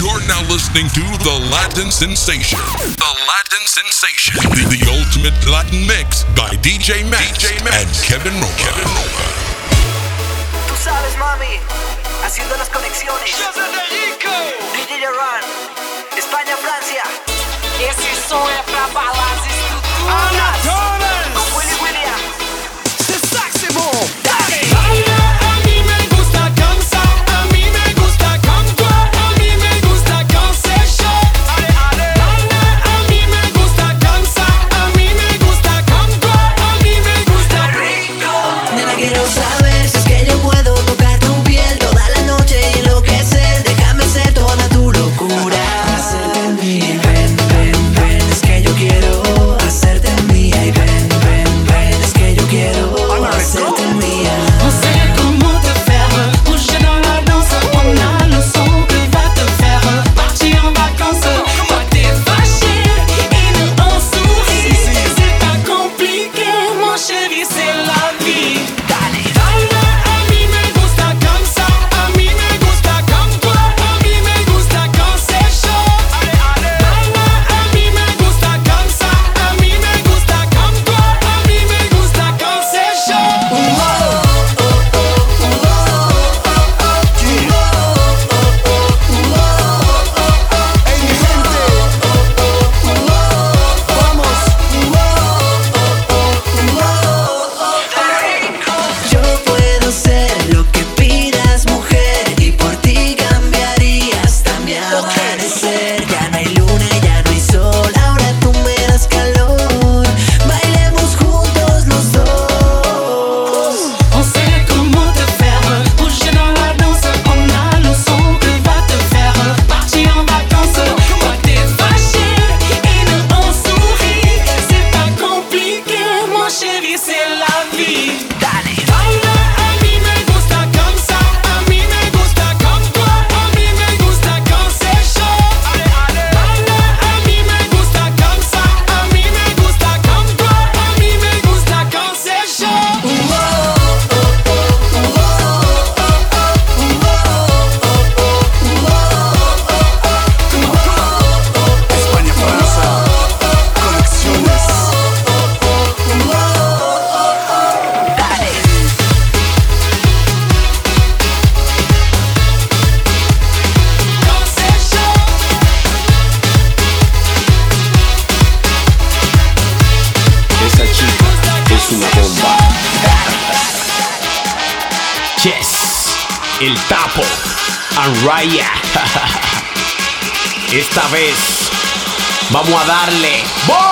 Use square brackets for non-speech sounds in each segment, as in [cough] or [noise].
You're now listening to The Latin Sensation. The Latin Sensation. The, the ultimate Latin mix by DJ Max, DJ Max. and Kevin Roma. Kevin Roma. Tú sabes, mami, haciendo las conexiones. DJ Run, España, Francia. Esse som é pra balas estruturas. Anatole! Raya. [laughs] Esta vez vamos a darle. ¡Voy!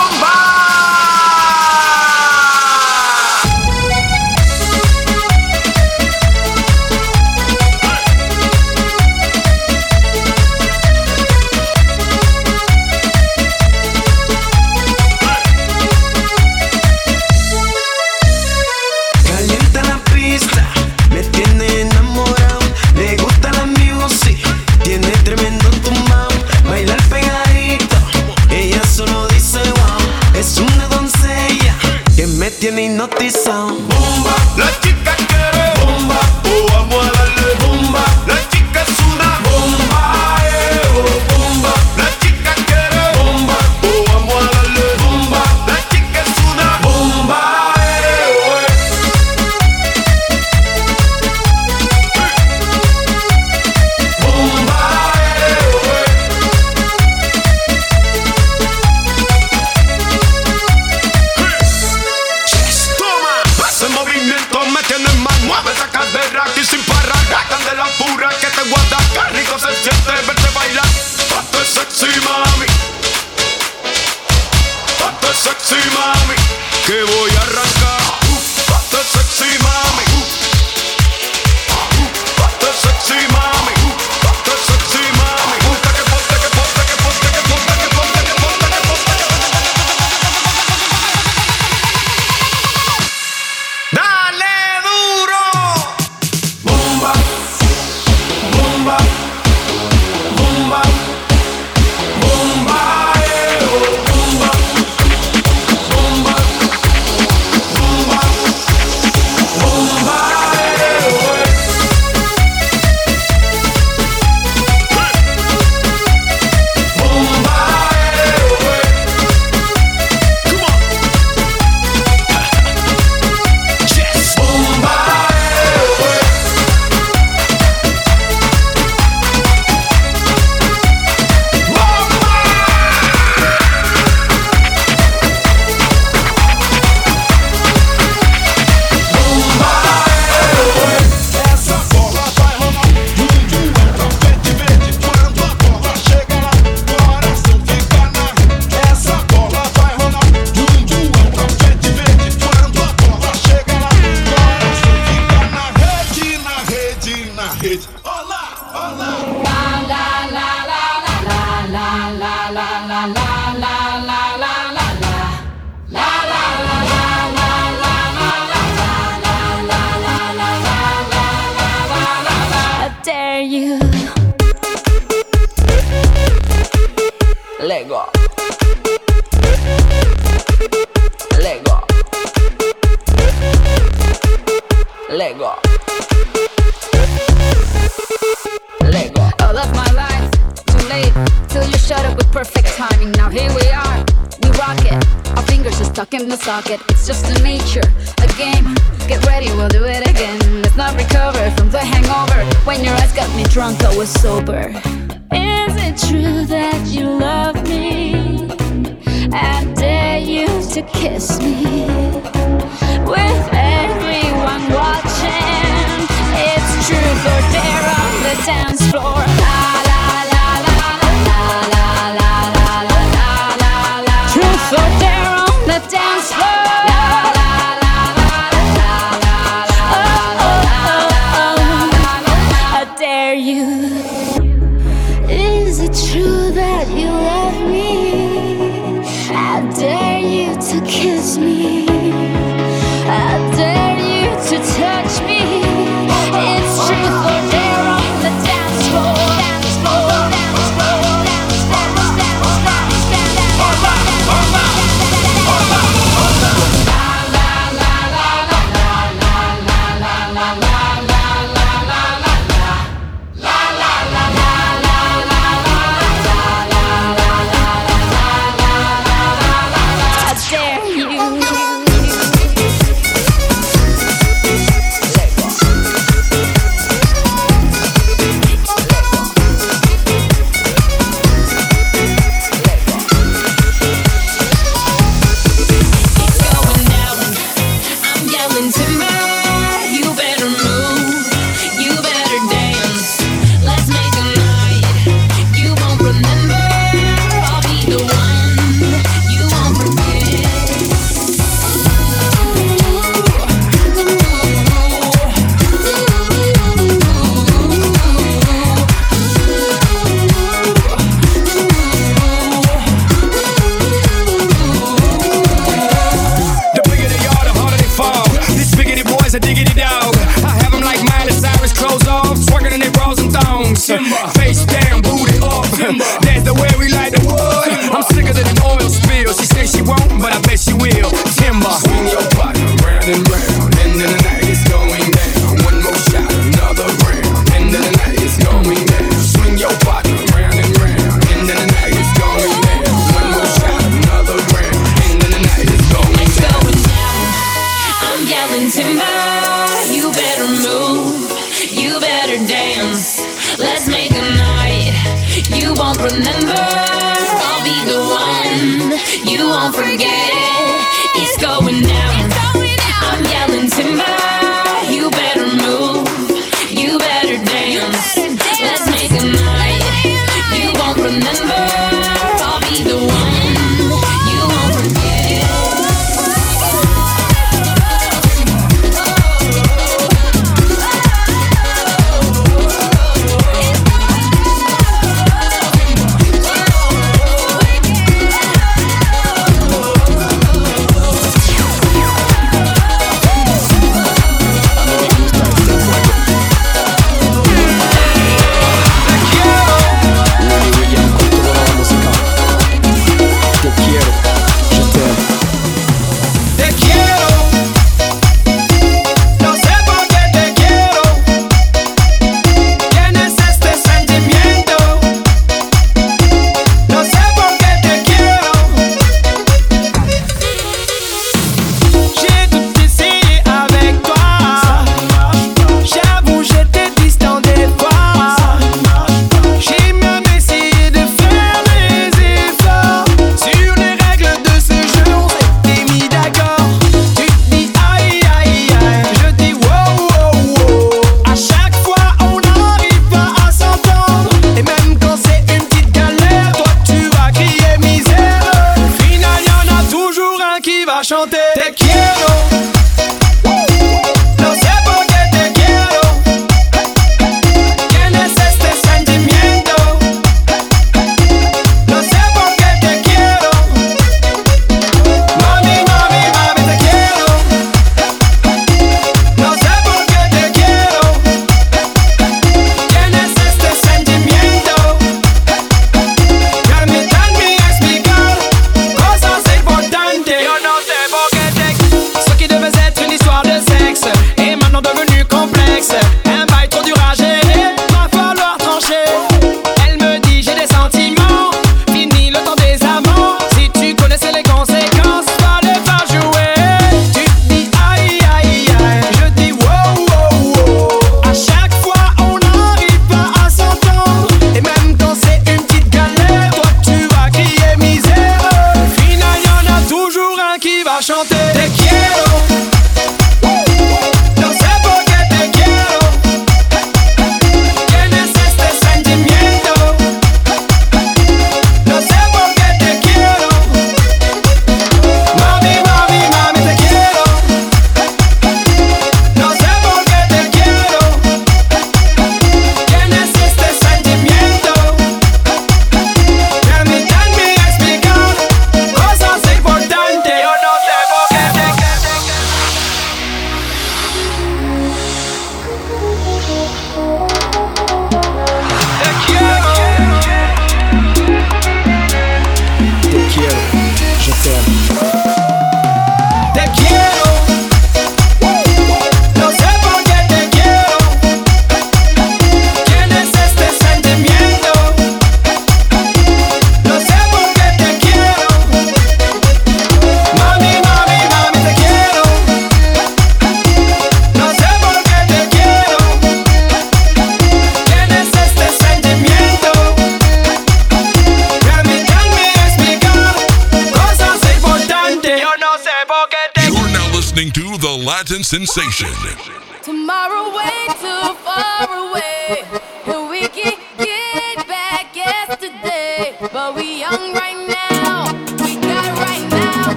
sensation.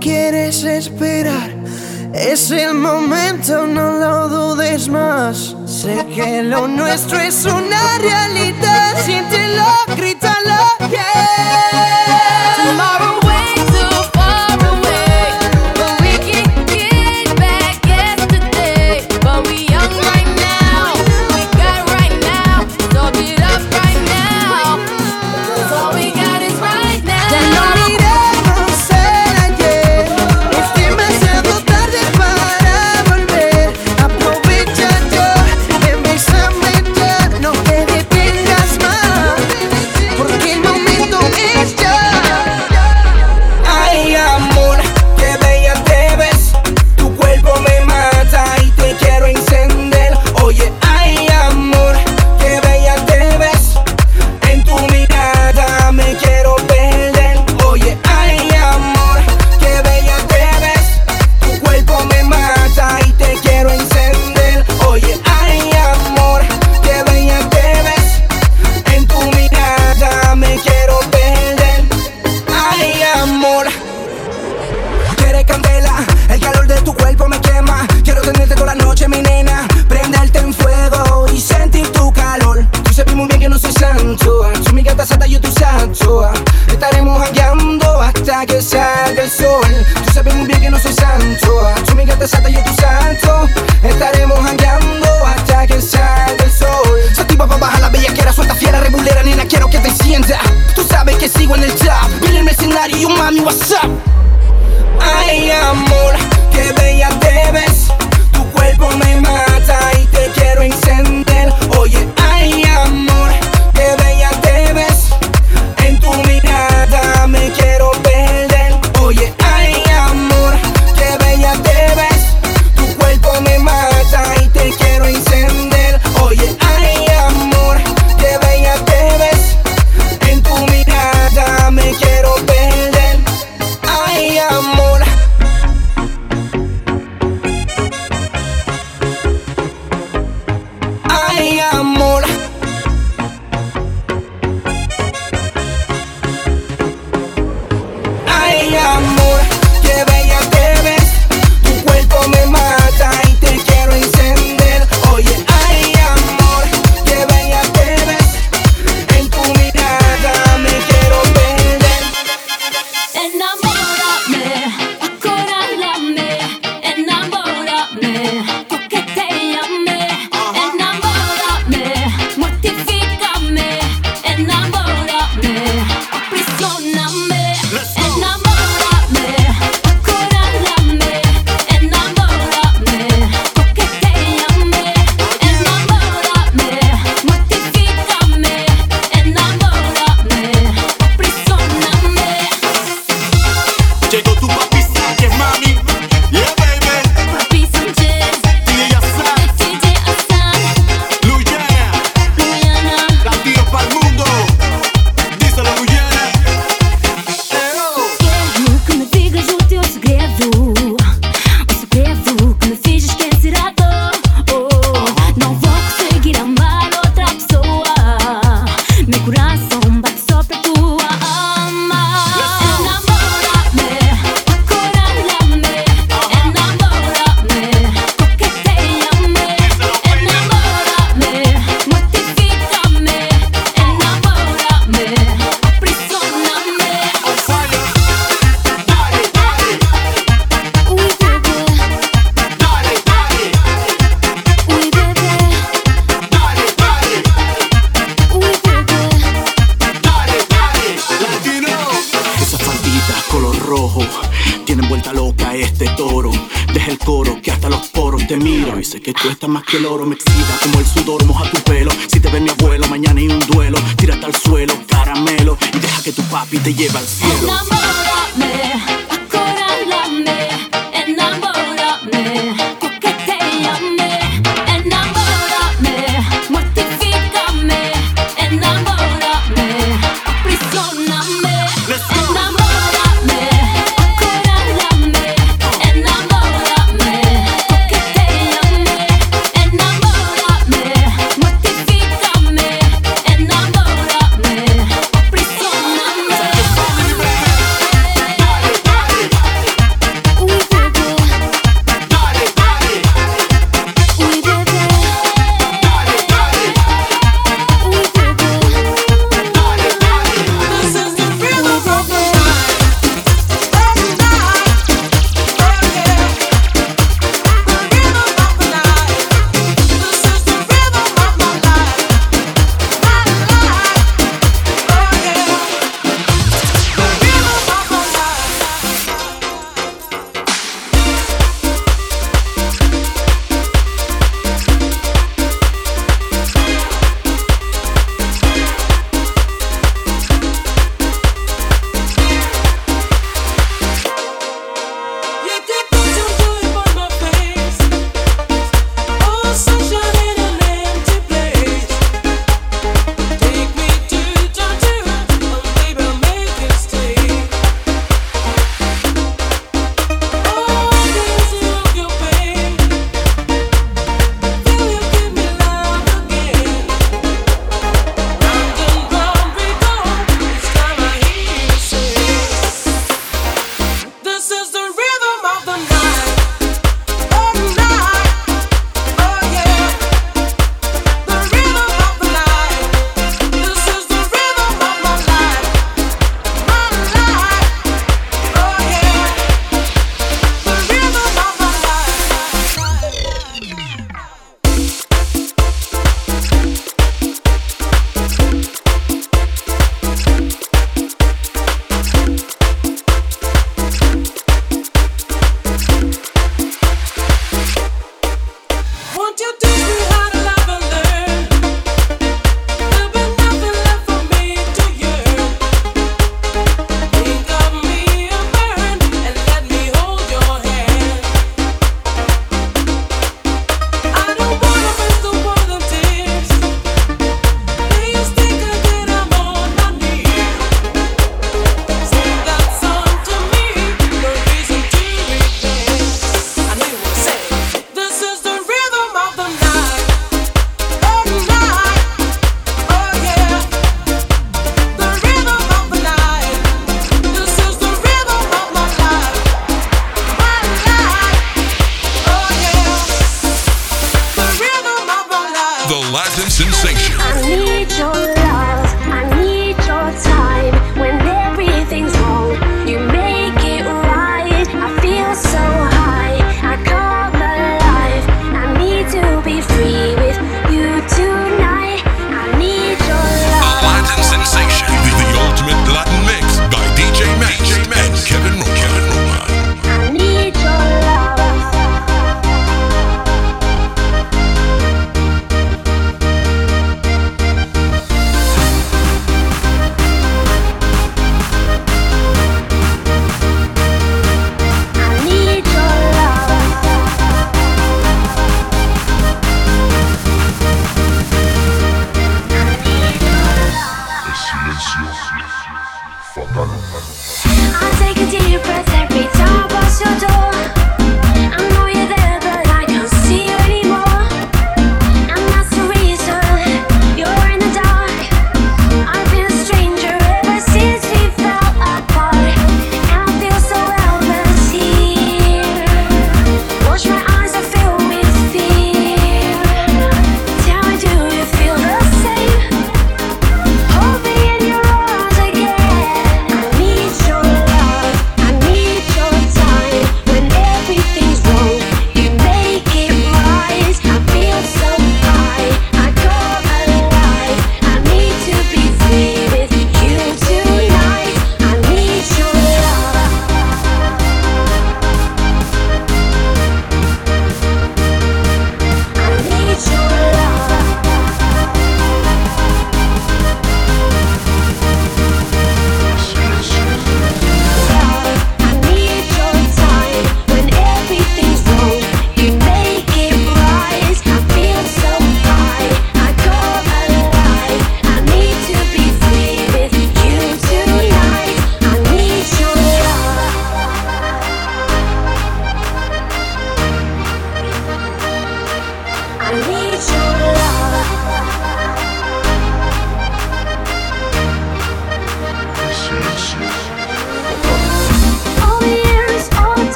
quieres esperar. Es el momento, no lo dudes más. Sé que lo nuestro es una realidad. Siéntelo, grítalo, yeah.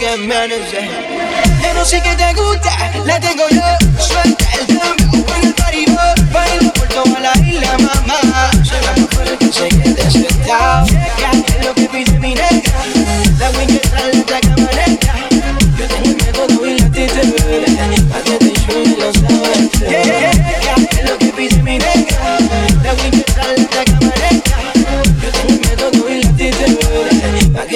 que. Yo no sé qué te gusta, la tengo yo. Suelta el dembow en el paribó. Baila por toda la isla, mamá. Se va a que se quede sentado.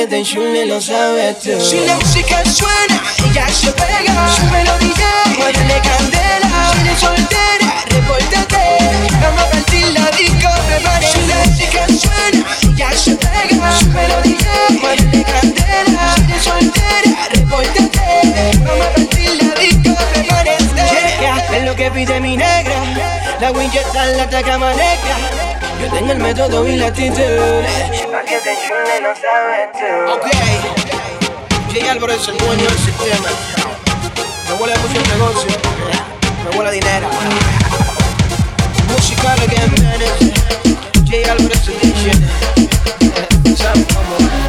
atención lo sabes tú. Si la música suena, ella se pega. Su melodía, muévele candela. Si eres soltera, repórtate. Vamos a partir la disco, prepárate. Si la música suena, ella se pega. Su melodía, muévele candela. Si eres soltera, repórtate. Vamos a partir la disco, prepárate. Yeah, es lo que pide mi negra. La Winchester, la taca negra yo tengo el método y la actitud. Para que te no sabes tú. Ok, Jay Álvarez, el dueño del sistema. Me huele mucho el negocio, me huele dinero. Musical again, man. Jay Álvarez, el DJ. ¿Sabes cómo?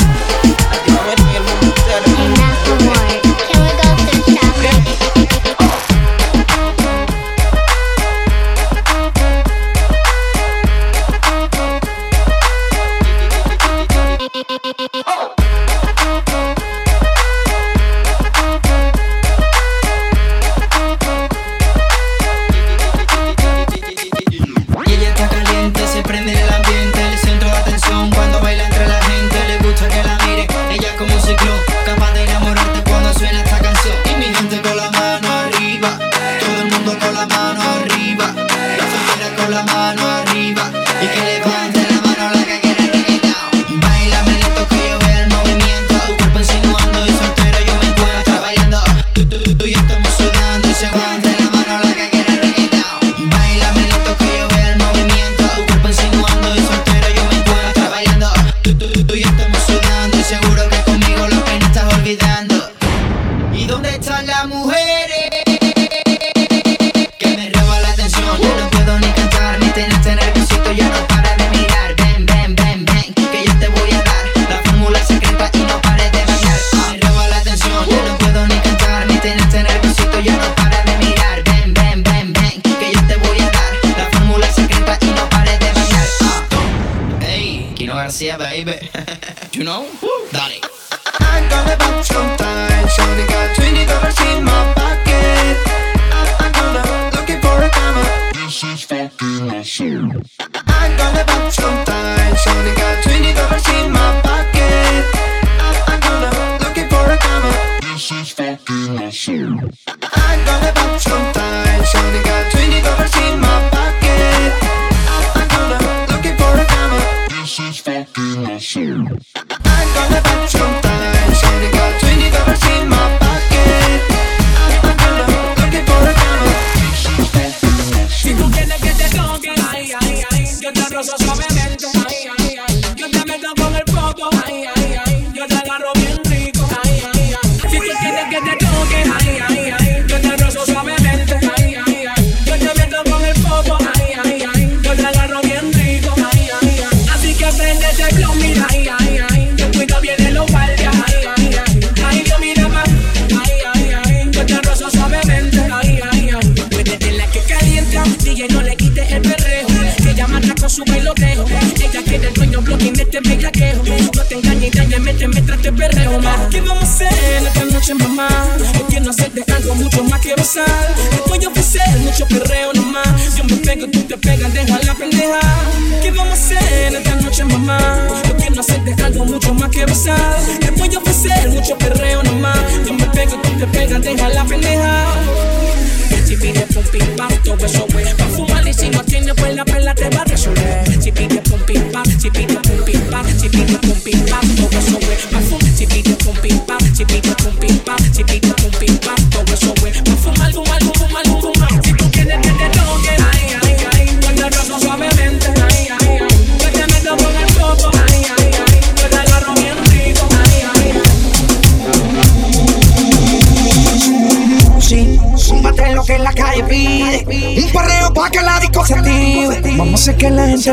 baby. [laughs] you know?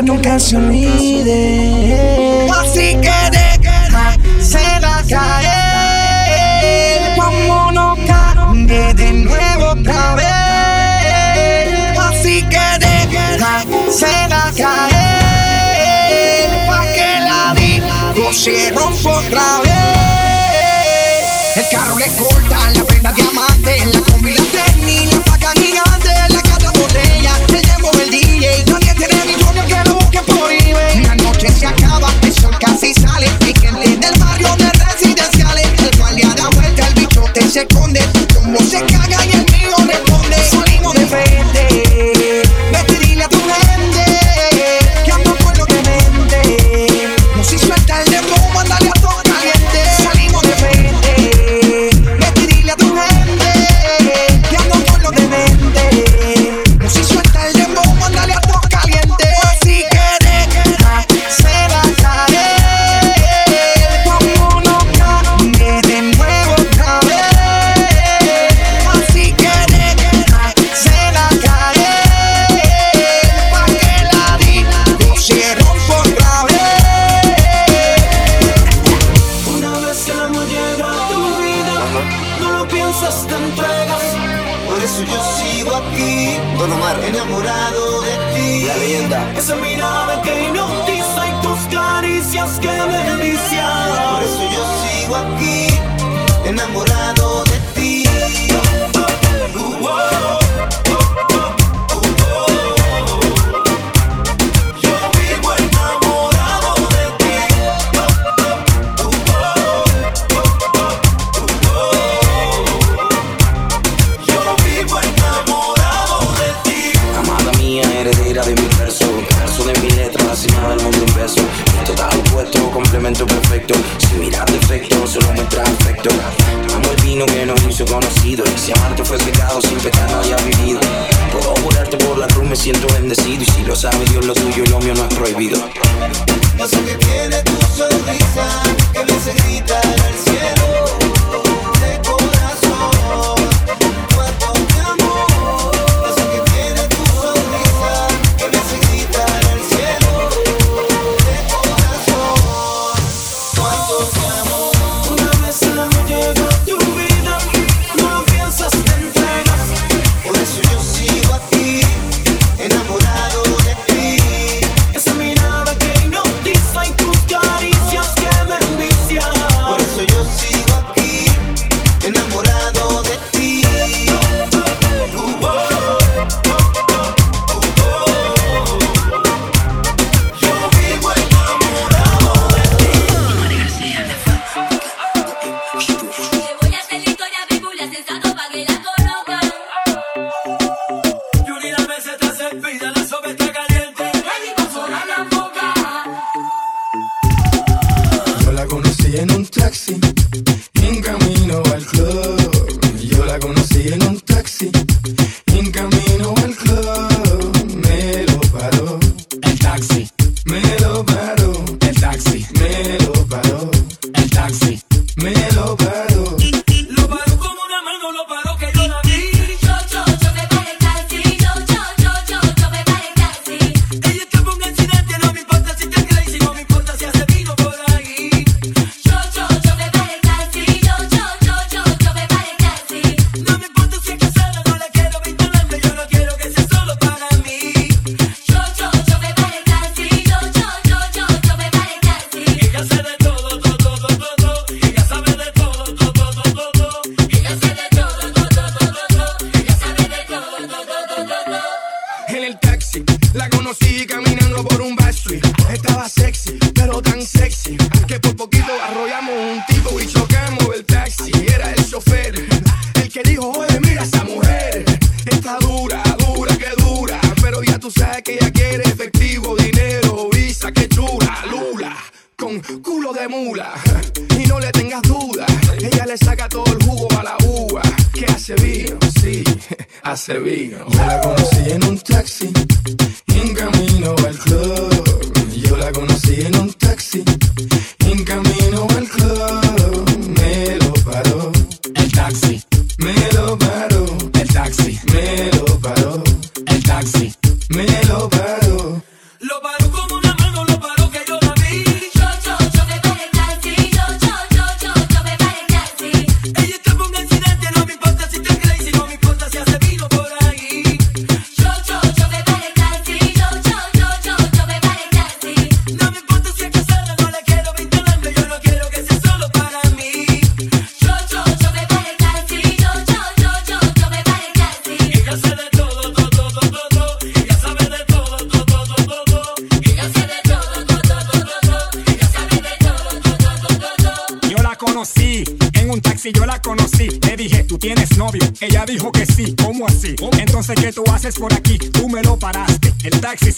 nunca se olvide. Así que de guerra se la a caer. Como no cambie de nuevo otra vez. Así que de guerra se la cae. Pa' que la vida no se rompa otra vez. El carro le corta la prenda diamante. La se esconde. Como se caga y el prohibido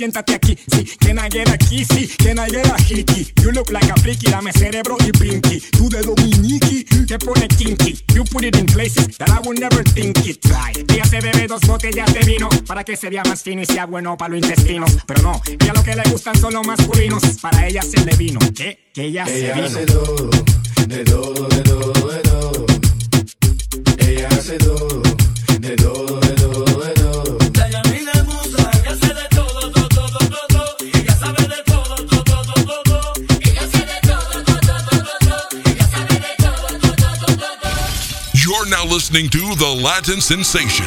siéntate aquí. Sí, can I get a kissy? Can I get a hickey? You look like a freaky, dame cerebro y pinky. Tú de dominiki, te pone kinky. You put it in places that I would never think it. Right. Ella se bebe dos botellas de vino para que se vea más fino y sea bueno para los intestinos. Pero no, ella lo que le gustan son los masculinos. Para ella se le vino, ¿qué? Que ella, ella se vino. Hace todo, de todo, de todo, de todo. Ella hace todo, de todo, de todo. now listening to The Latin Sensation.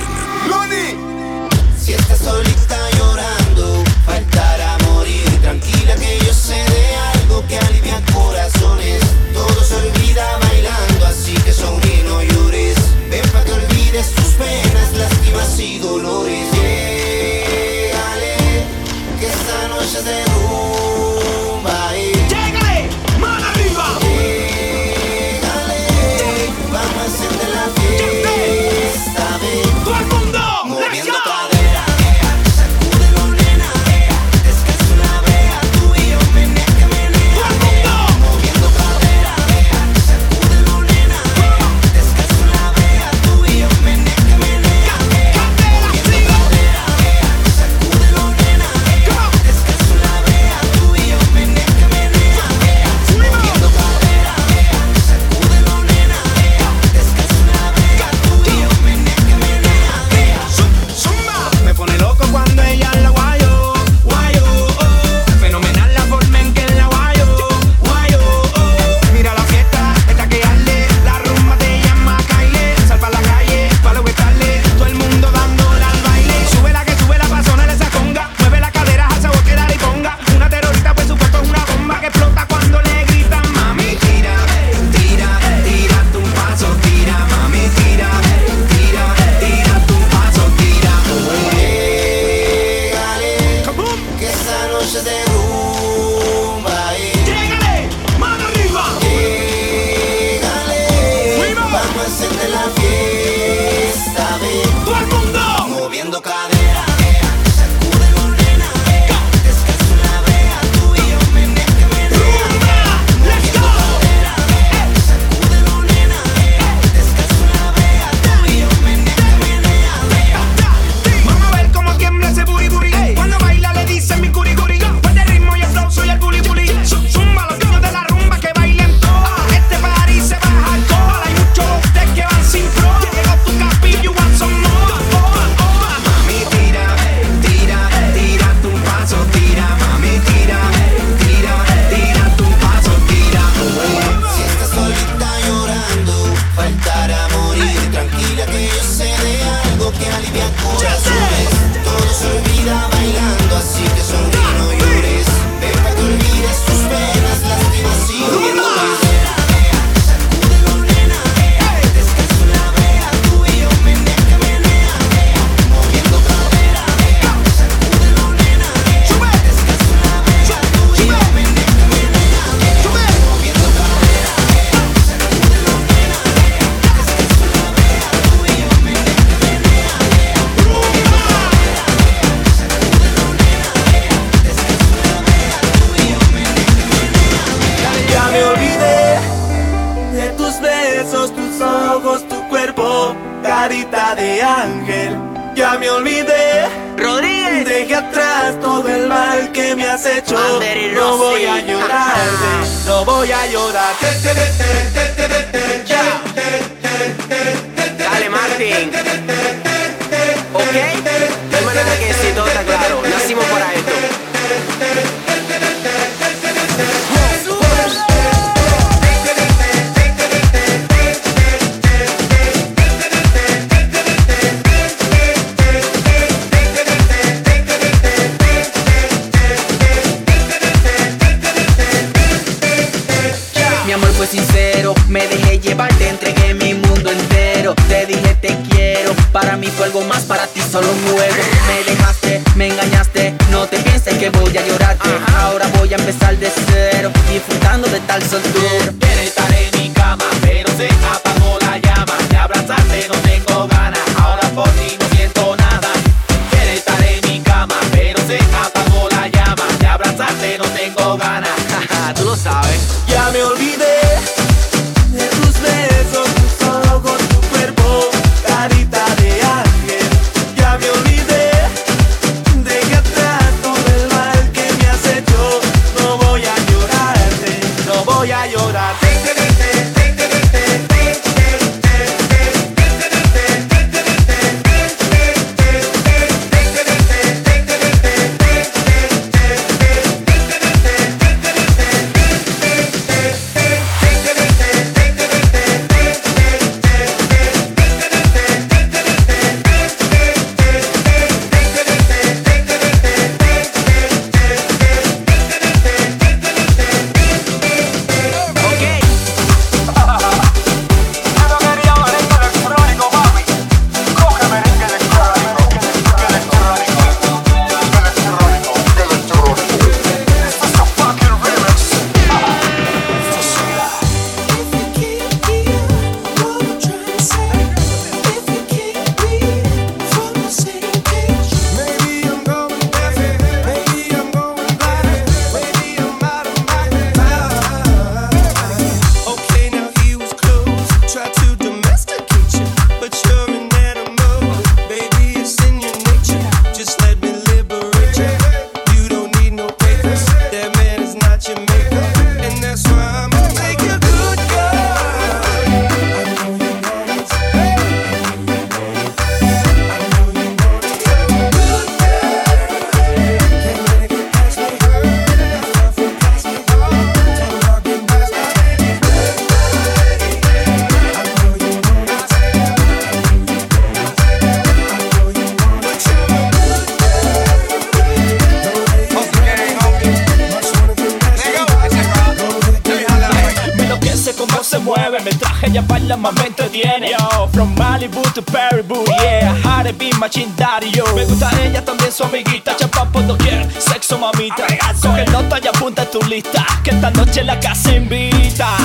más me entretiene Yo, from Malibu to Paribu, yeah Haré be machindario Me gusta ella, también su amiguita. Chapa por doquier, sexo mamita. Coge nota y apunta tu lista Que esta noche la casa invita.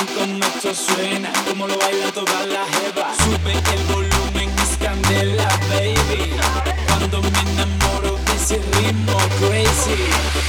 rincón nuestro suena, como lo baila toda la jeva. Sube el volumen, es candela, baby. Cuando me enamoro de ese ritmo crazy.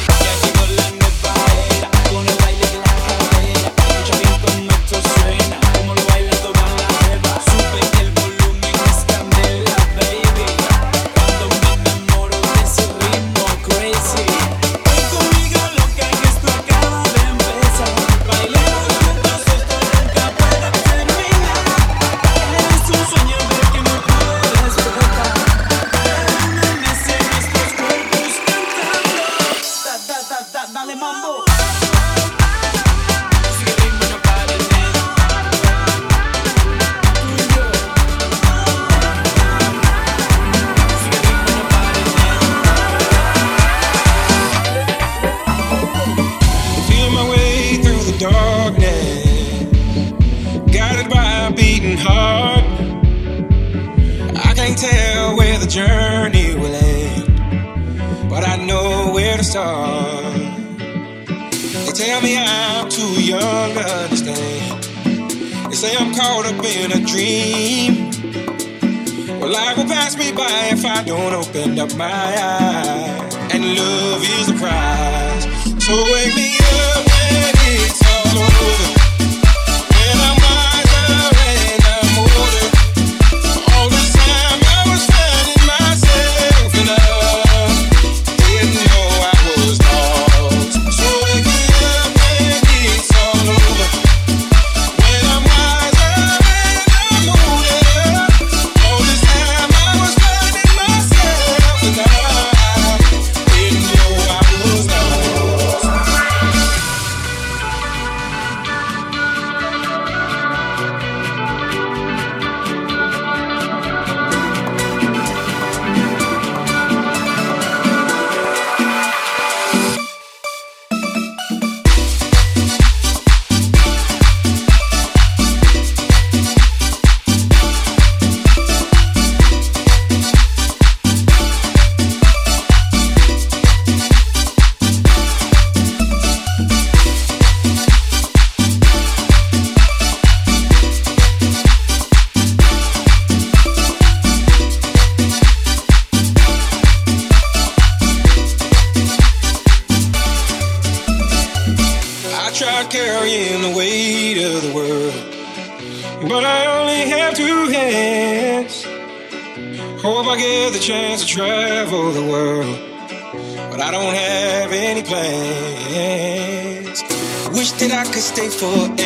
days for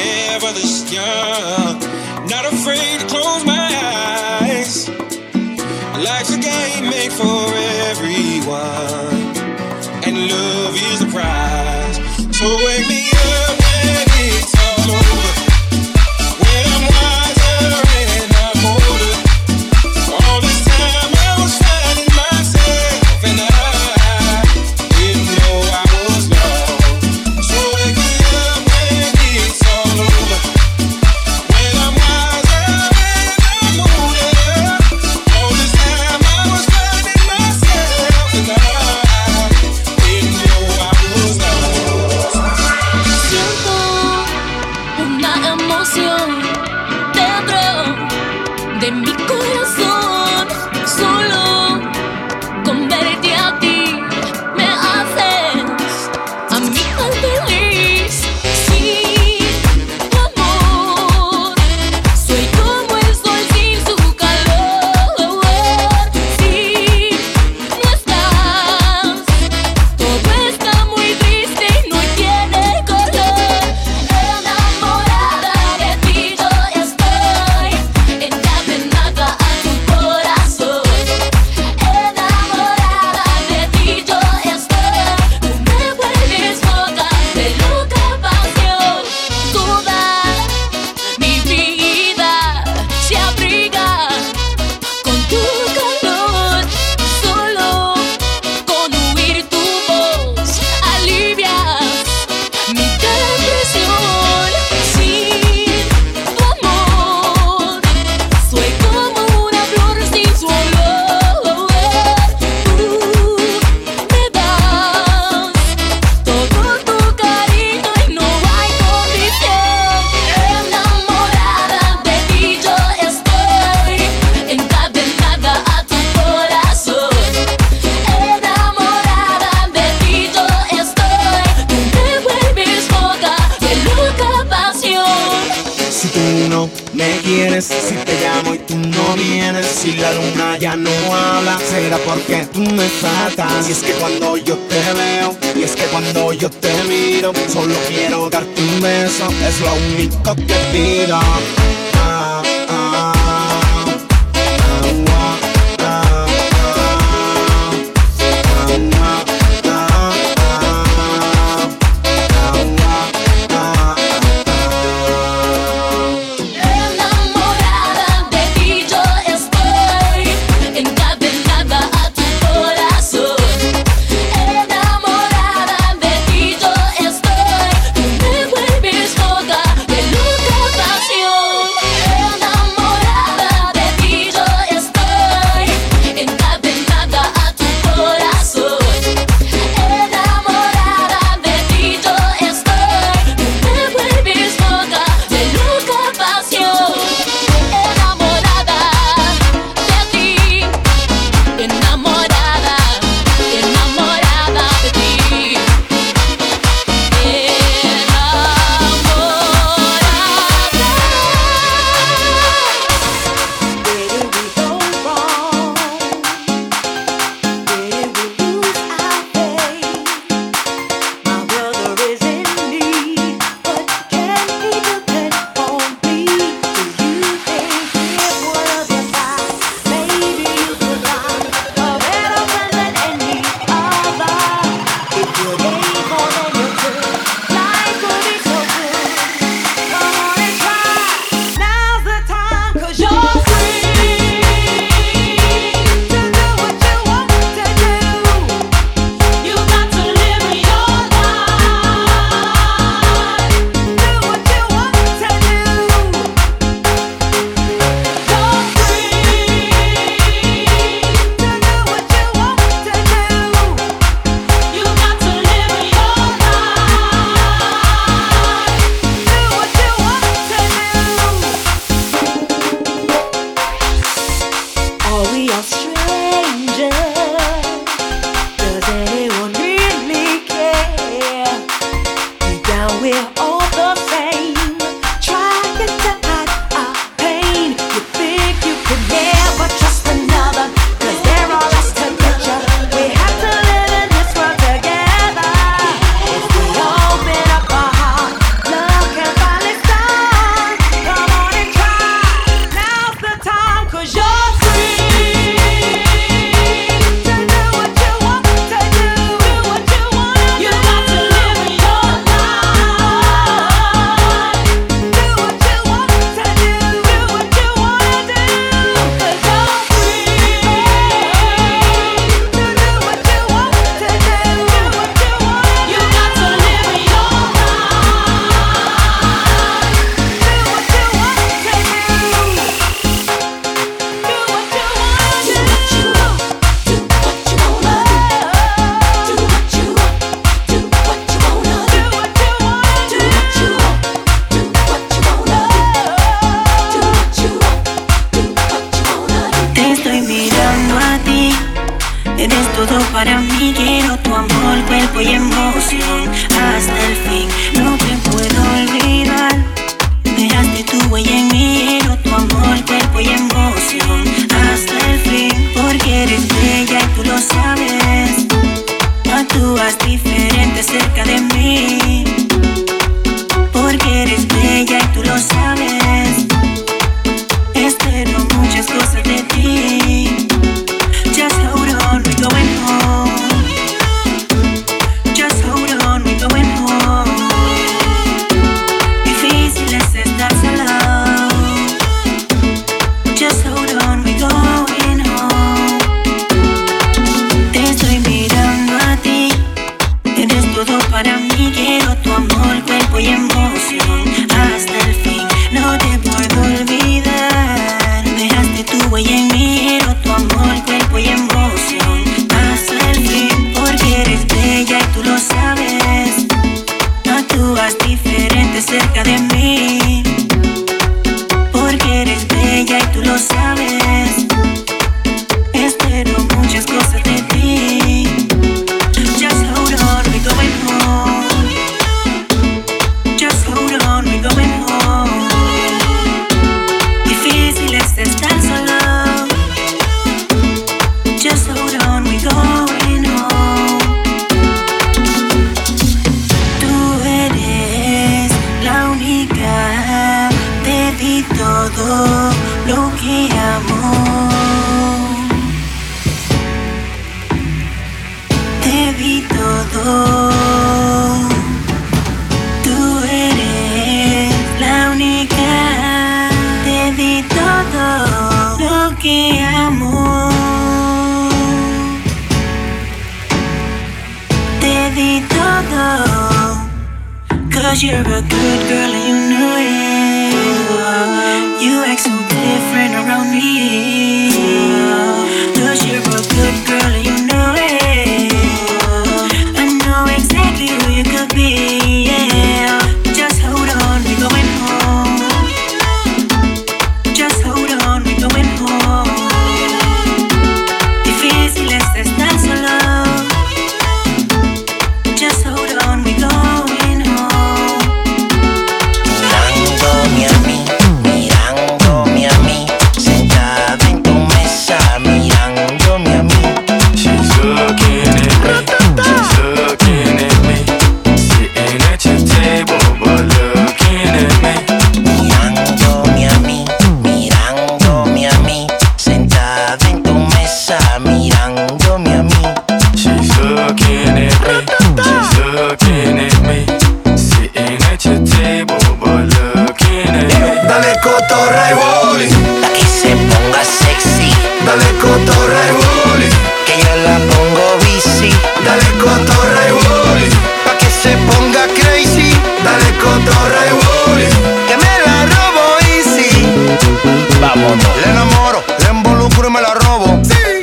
porque tú me matas. Y es que cuando yo te veo, y es que cuando yo te miro, solo quiero darte un beso, es lo único que pido.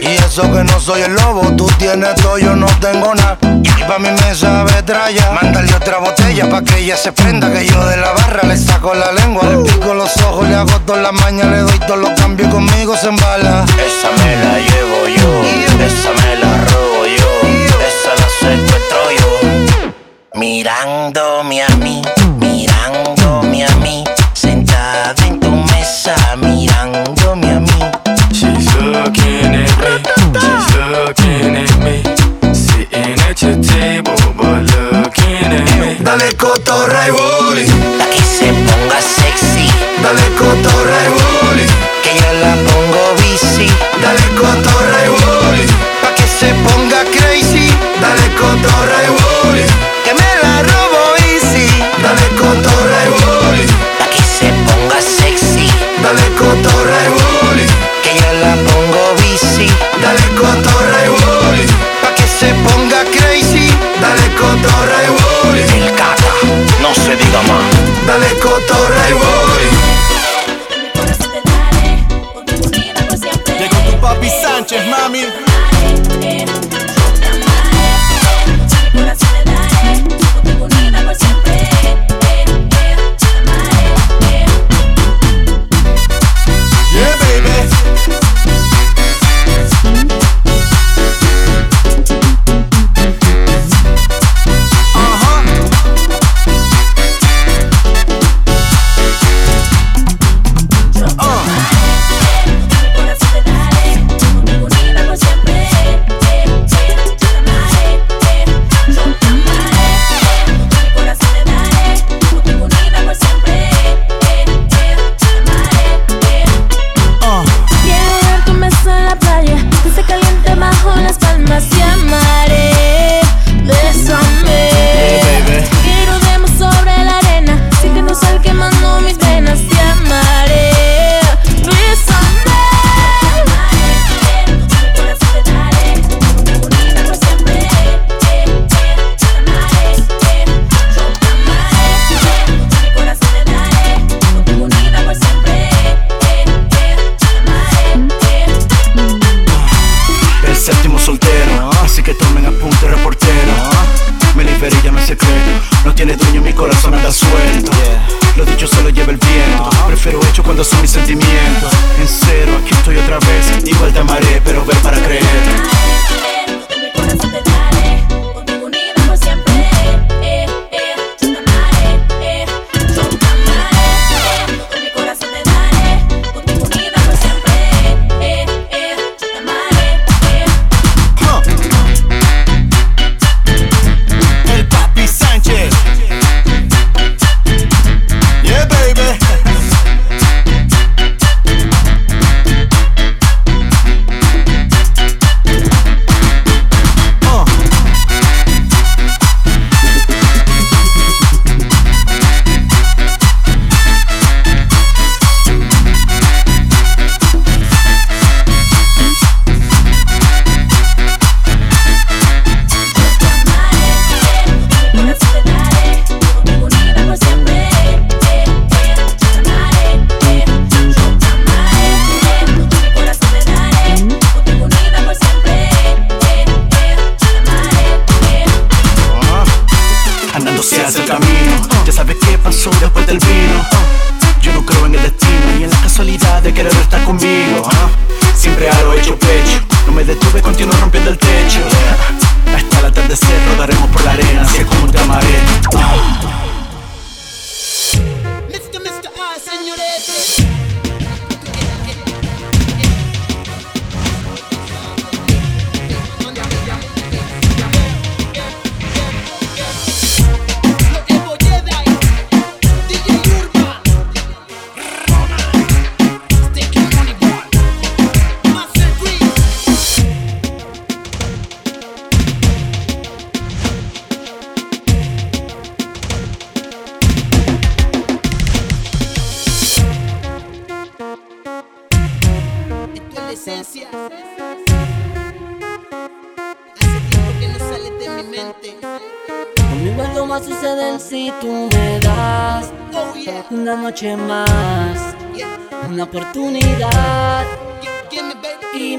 Y eso que no soy el lobo, tú tienes todo, yo no tengo nada. Y pa' mi mesa traya, mándale otra botella pa' que ella se prenda. Que yo de la barra le saco la lengua, le pico los ojos, le hago toda la maña, le doy todos los cambios y conmigo se embala. Esa me la llevo yo, esa me la robo yo, esa la secuestro yo. Mirándome a mí, mirándome a mí, sentada en tu mesa, mirándome a mí looking at me, she's looking at me. Sitting at your table, but looking at me. Dale cotorra y booty. Pa' que se ponga sexy. Dale cotorra Lo dicho solo lleva el viento. Uh-huh. Prefiero hecho cuando son mis sentimientos. En cero, aquí estoy otra vez. Igual te amaré, pero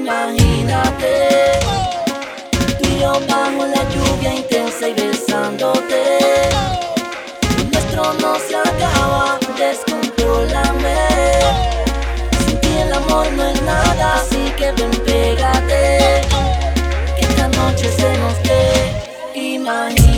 imagínate. Tú y yo bajo la lluvia intensa y besándote. Nuestro no se acaba, descontrolame. Sin ti el amor no es nada, así que ven, pégate. Que esta noche se nos dé, imagínate.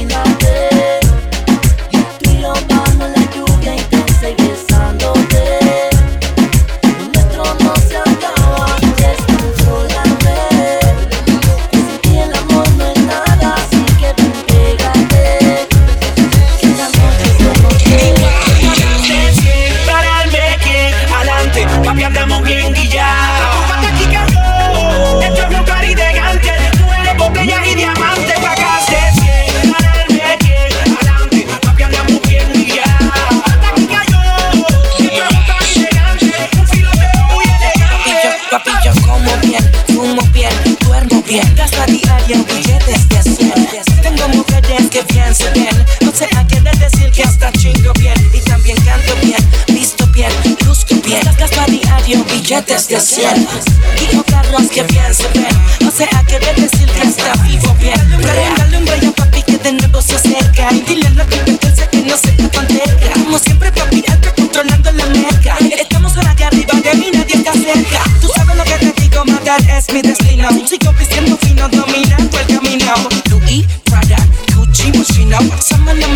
que bien. No sé a qué decir que hasta chingo bien. Y también canto bien, visto bien, luzco bien. Gasto a diario billetes de 100. Digo carros que bien. No sé a qué decir que hasta vivo bien. Regálale un bello papi que de nuevo se acerca. Y dile a la competencia que no se te mantenga. Como siempre, papi, alto controlando la meca. Estamos ahora de arriba de mí, nadie está cerca. Tú sabes lo que te digo, matar es mi destino. Sigo vistiendo fino, dominando el camino. out. Some of them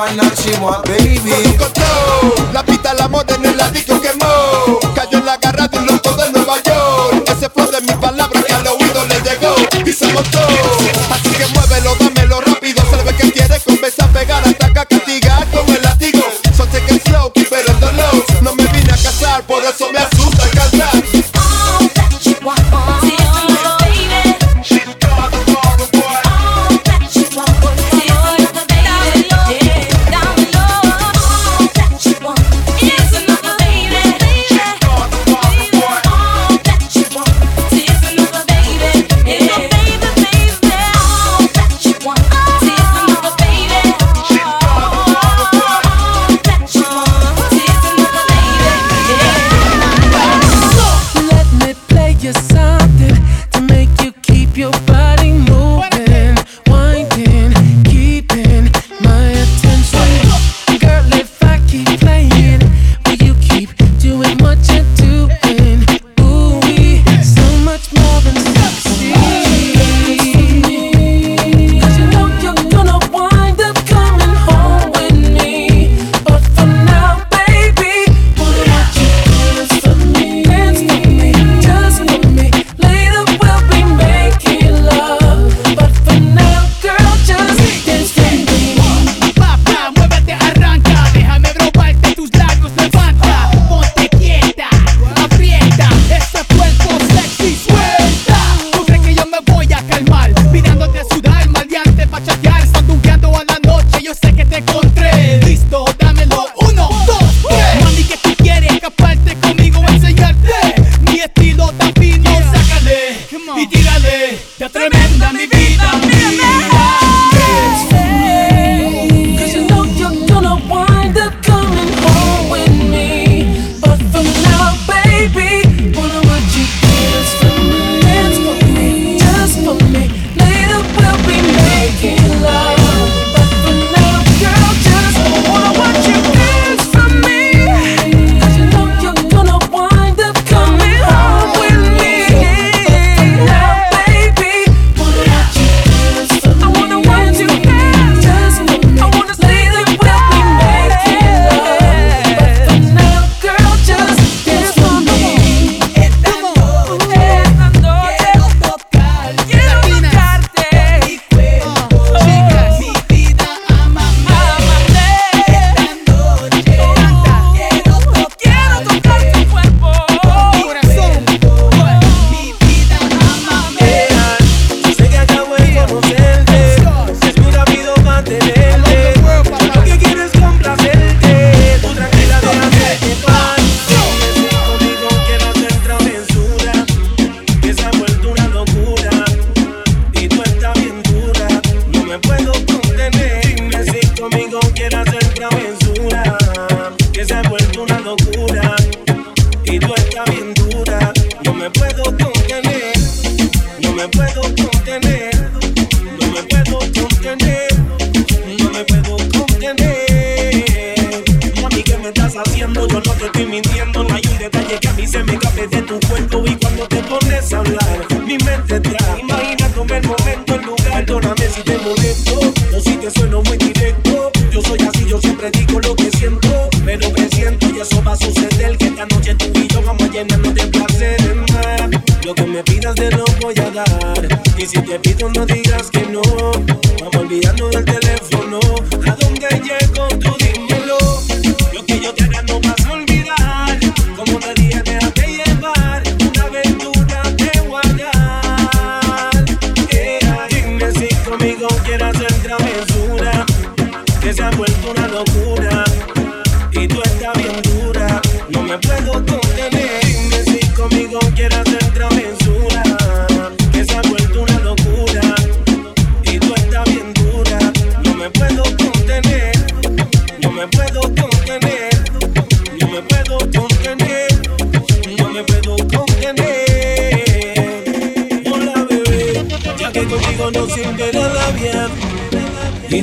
final she want baby. La pita, la moda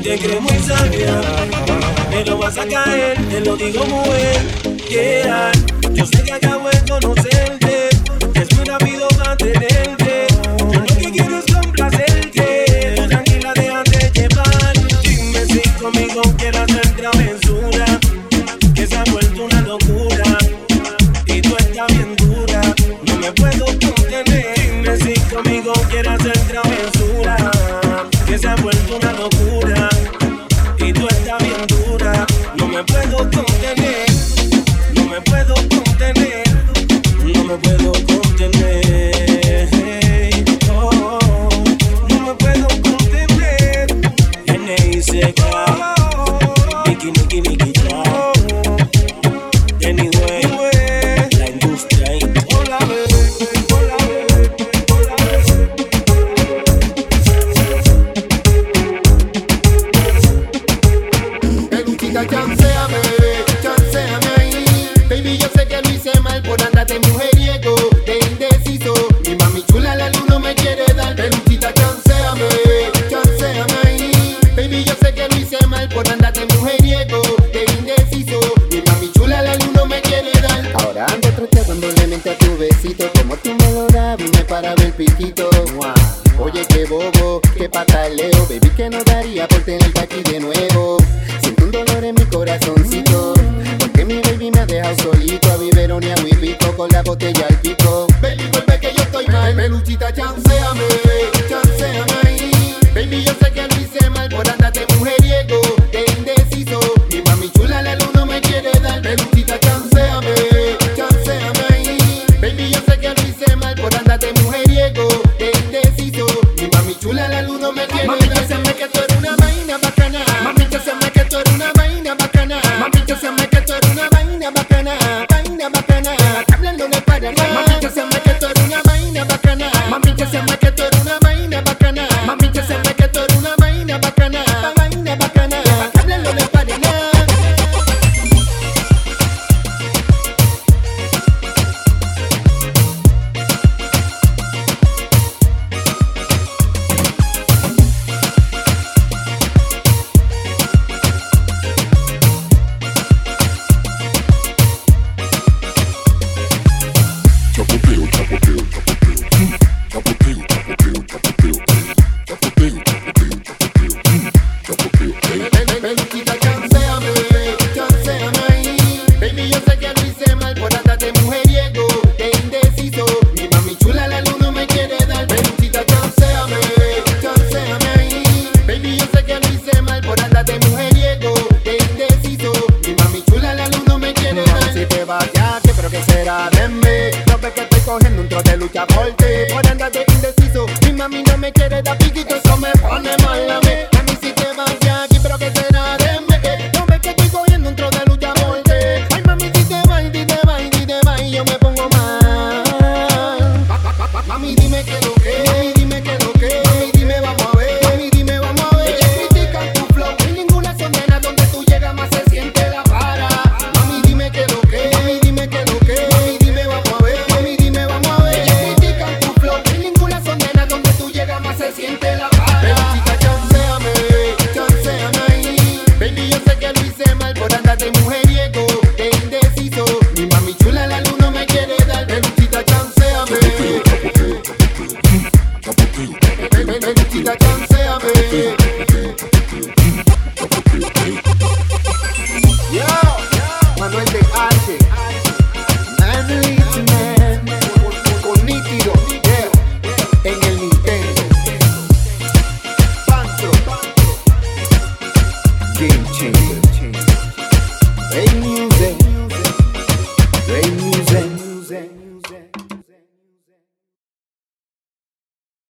te crees muy sabia, pero vas a caer, te lo digo muy bien. Yeah. Yo sé que acabo de conocer el me tiene. Mami,